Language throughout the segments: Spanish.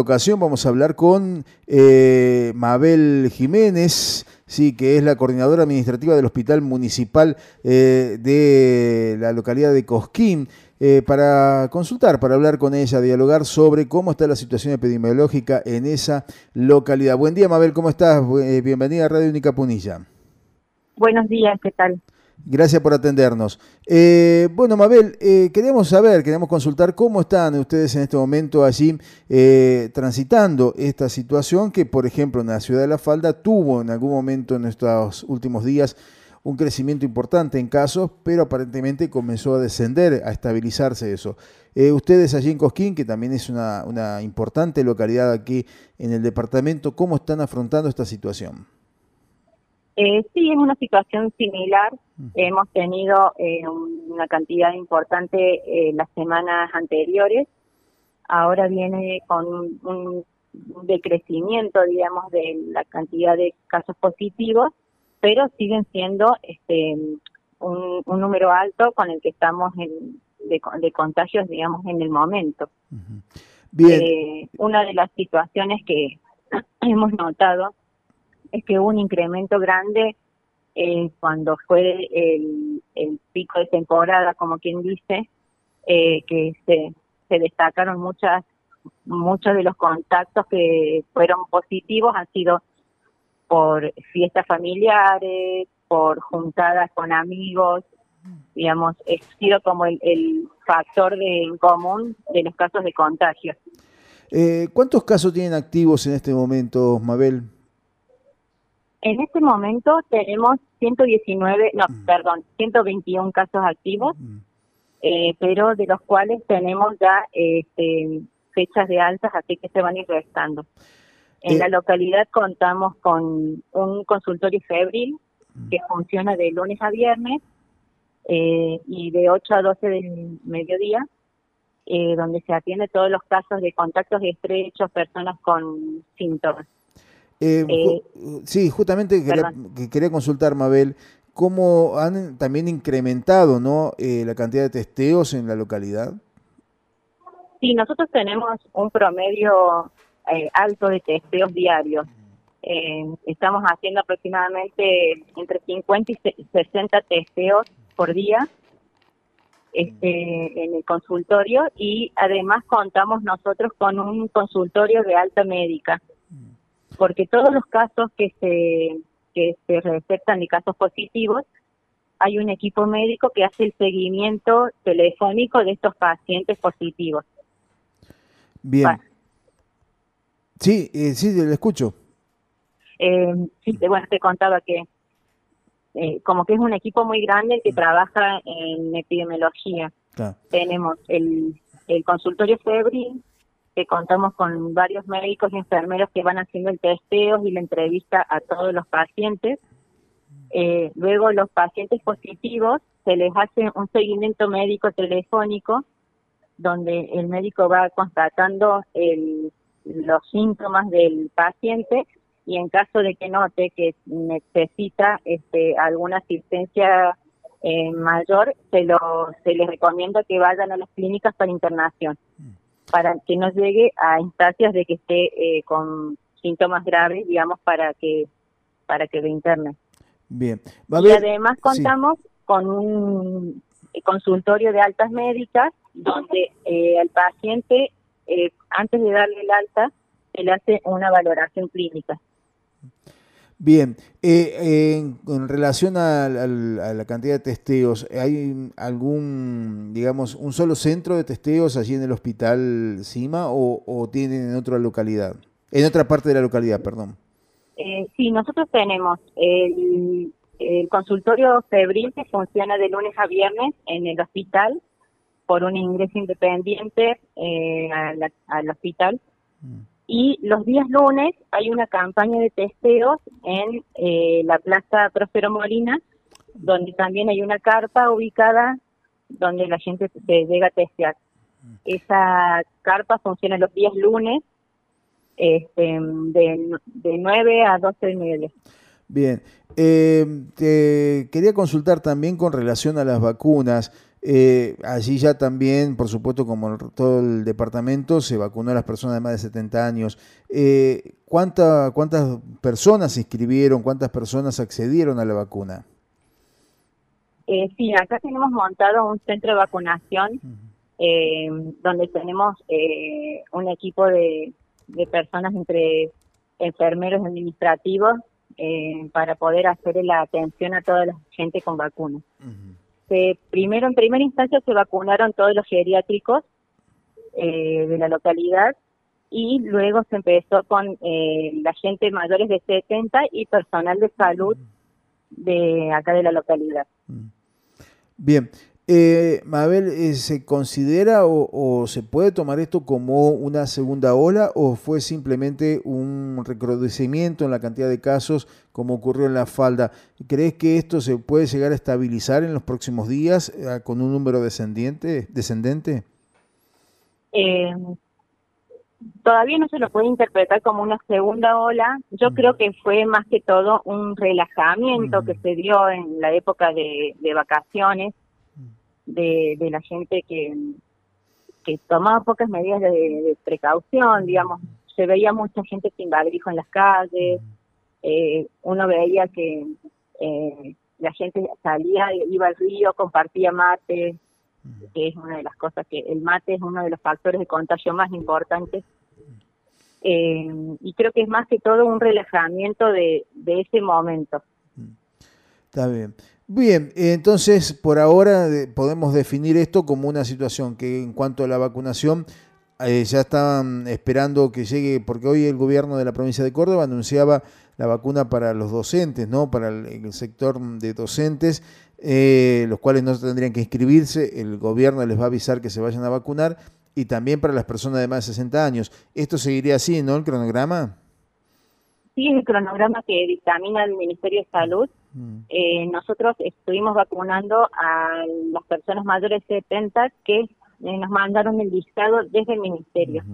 ocasión vamos a hablar con eh, Mabel Jiménez, sí, que es la coordinadora administrativa del Hospital Municipal eh, de la localidad de Cosquín, eh, para consultar, para hablar con ella, dialogar sobre cómo está la situación epidemiológica en esa localidad. Buen día, Mabel, ¿cómo estás? bienvenida a Radio Única Punilla. Buenos días, ¿qué tal? Gracias por atendernos. Eh, bueno, Mabel, eh, queríamos saber, queríamos consultar cómo están ustedes en este momento allí eh, transitando esta situación que, por ejemplo, en la ciudad de La Falda tuvo en algún momento en estos últimos días un crecimiento importante en casos, pero aparentemente comenzó a descender, a estabilizarse eso. ustedes allí en Cosquín, que también es una importante localidad aquí en el departamento, ¿cómo están afrontando esta situación? Eh, sí, es una situación similar. Hemos tenido eh, una cantidad importante eh, las semanas anteriores. Ahora viene con un, decrecimiento, digamos, de la cantidad de casos positivos, pero siguen siendo este un, número alto con el que estamos en, de, contagios, digamos, en el momento. Bien. una de las situaciones que hemos notado es que hubo un incremento grande eh, cuando fue el, pico de temporada, como quien dice, eh, que se, destacaron muchas muchos de los contactos que fueron positivos han sido por fiestas familiares, por juntadas con amigos, digamos, ha sido como el, factor de en común de los casos de contagio. Eh, ¿Cuántos casos tienen activos en este momento, Mabel? En este momento tenemos 119, no, mm. perdón, 121 casos activos, mm. eh, pero de los cuales tenemos ya este, fechas de altas, así que se van a ir restando. En eh. la localidad contamos con un consultorio febril mm. que funciona de lunes a viernes eh, y de 8 a 12 del mediodía, donde se atiende todos los casos de contactos estrechos, personas con síntomas. Eh, eh, sí, justamente quería, consultar, Mabel, cómo han también incrementado ¿no? Eh, la cantidad de testeos en la localidad. Sí, nosotros tenemos un promedio alto de testeos diarios. estamos haciendo aproximadamente entre 50 y 60 testeos por día este, en el consultorio y además contamos nosotros con un consultorio de alta médica porque todos los casos que se, que se recetan y casos positivos, hay un equipo médico que hace el seguimiento telefónico de estos pacientes positivos. Bien. Sí, eh, sí, le escucho. Eh, sí, bueno, te contaba que eh, como que es un equipo muy grande que mm. trabaja en epidemiología. Tenemos el, el consultorio febril, que contamos con varios médicos y enfermeros que van haciendo el testeo y la entrevista a todos los pacientes. Eh, luego los pacientes positivos se les hace un seguimiento médico telefónico donde el médico va constatando los síntomas del paciente y en caso de que note que necesita este, alguna asistencia eh, mayor, se, lo, se les recomienda que vayan a las clínicas para internación para que no llegue a instancias de que esté eh, con síntomas graves, digamos, para que para que lo interne. Bien. y además contamos con un consultorio de altas médicas donde eh, al paciente, eh, antes de darle el alta, se le hace una valoración clínica. Bien, eh, en, relación a, la cantidad de testeos, ¿hay algún, digamos, un solo centro de testeos allí en el hospital CIMA o, tienen en otra localidad? En otra parte de la localidad, perdón. Eh, sí, nosotros tenemos el, consultorio febril que funciona de lunes a viernes en el hospital por un ingreso independiente eh, al hospital. Mm. Y los días lunes hay una campaña de testeos en eh, la Plaza Próspero Molina, donde también hay una carpa ubicada donde la gente se llega a testear. Esa carpa funciona los días lunes este, de, de 9 a 12 del mediodía. Bien, eh, te quería consultar también con relación a las vacunas. Eh, allí ya también, por supuesto, como todo el departamento, se vacunó a las personas de más de 70 años. Eh, ¿cuánta, ¿Cuántas personas se inscribieron? ¿Cuántas personas accedieron a la vacuna? Eh, sí, acá tenemos montado un centro de vacunación eh, donde tenemos eh, un equipo de, personas entre enfermeros administrativos eh, para poder hacer la atención a toda la gente con vacunas. Primero, en primera instancia, se vacunaron todos los geriátricos de la localidad y luego se empezó con la gente mayores de 70 y personal de salud de acá de la localidad. Bien, eh, Mabel, eh, ¿se considera o, se puede tomar esto como una segunda ola o fue simplemente un recrudecimiento en la cantidad de casos como ocurrió en la falda? ¿Crees que esto se puede llegar a estabilizar en los próximos días eh, con un número descendiente, descendente? Eh, todavía no se lo puede interpretar como una segunda ola. Yo creo que fue más que todo un relajamiento que se dio en la época de vacaciones de, la gente que, que tomaba pocas medidas de, precaución, digamos, se veía mucha gente sin barbijo en las calles, eh, uno veía que eh, la gente salía, iba al río, compartía mate, que es una de las cosas que el mate es uno de los factores de contagio más importantes. Eh, y creo que es más que todo un relajamiento de, de ese momento. Está bien. Bien, entonces por ahora podemos definir esto como una situación que en cuanto a la vacunación eh, ya estaban esperando que llegue, porque hoy el gobierno de la provincia de Córdoba anunciaba la vacuna para los docentes, ¿no? Para el, sector de docentes, eh, los cuales no tendrían que inscribirse, el gobierno les va a avisar que se vayan a vacunar, y también para las personas de más de 60 años. ¿Esto seguiría así, no, el cronograma? Sí, el cronograma que dictamina el Ministerio de Salud Mm. Eh, nosotros estuvimos vacunando a las personas mayores de 70 que eh, nos mandaron el listado desde el ministerio.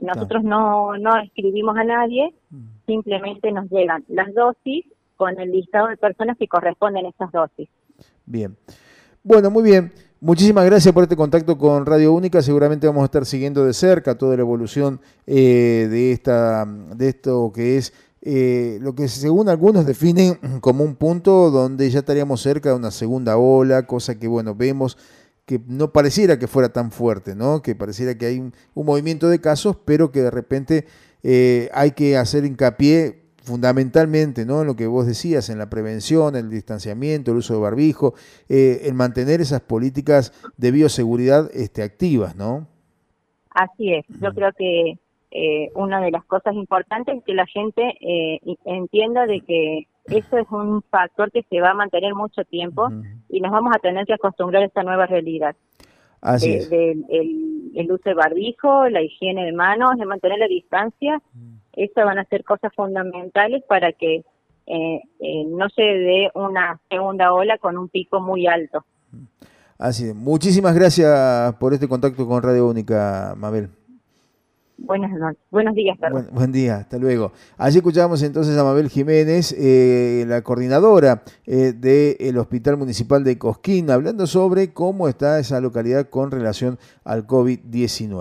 Nosotros no, no escribimos a nadie, mm. simplemente nos llegan las dosis con el listado de personas que corresponden a esas dosis. Bien. Bueno, muy bien. Muchísimas gracias por este contacto con Radio Única. Seguramente vamos a estar siguiendo de cerca toda la evolución eh, de esta de esto que es eh, lo que según algunos definen como un punto donde ya estaríamos cerca de una segunda ola, cosa que bueno, vemos que no pareciera que fuera tan fuerte, ¿no? que pareciera que hay un, movimiento de casos, pero que de repente eh, hay que hacer hincapié fundamentalmente ¿no? en lo que vos decías, en la prevención, el distanciamiento, el uso de barbijo, eh, en mantener esas políticas de bioseguridad este, activas, ¿no? Así es, yo creo que eh, una de las cosas importantes es que la gente eh, entienda de que eso es un factor que se va a mantener mucho tiempo y nos vamos a tener que acostumbrar a esta nueva realidad. Así el, uso de barbijo, la higiene de manos, de mantener la distancia, esas van a ser cosas fundamentales para que eh, eh, no se dé una segunda ola con un pico muy alto. Así es. Muchísimas gracias por este contacto con Radio Única, Mabel. Buenas noches. Buenos días, perdón. Buen, día, hasta luego. Allí escuchamos entonces a Mabel Jiménez, eh, la coordinadora eh, del Hospital Municipal de Cosquín, hablando sobre cómo está esa localidad con relación al COVID-19.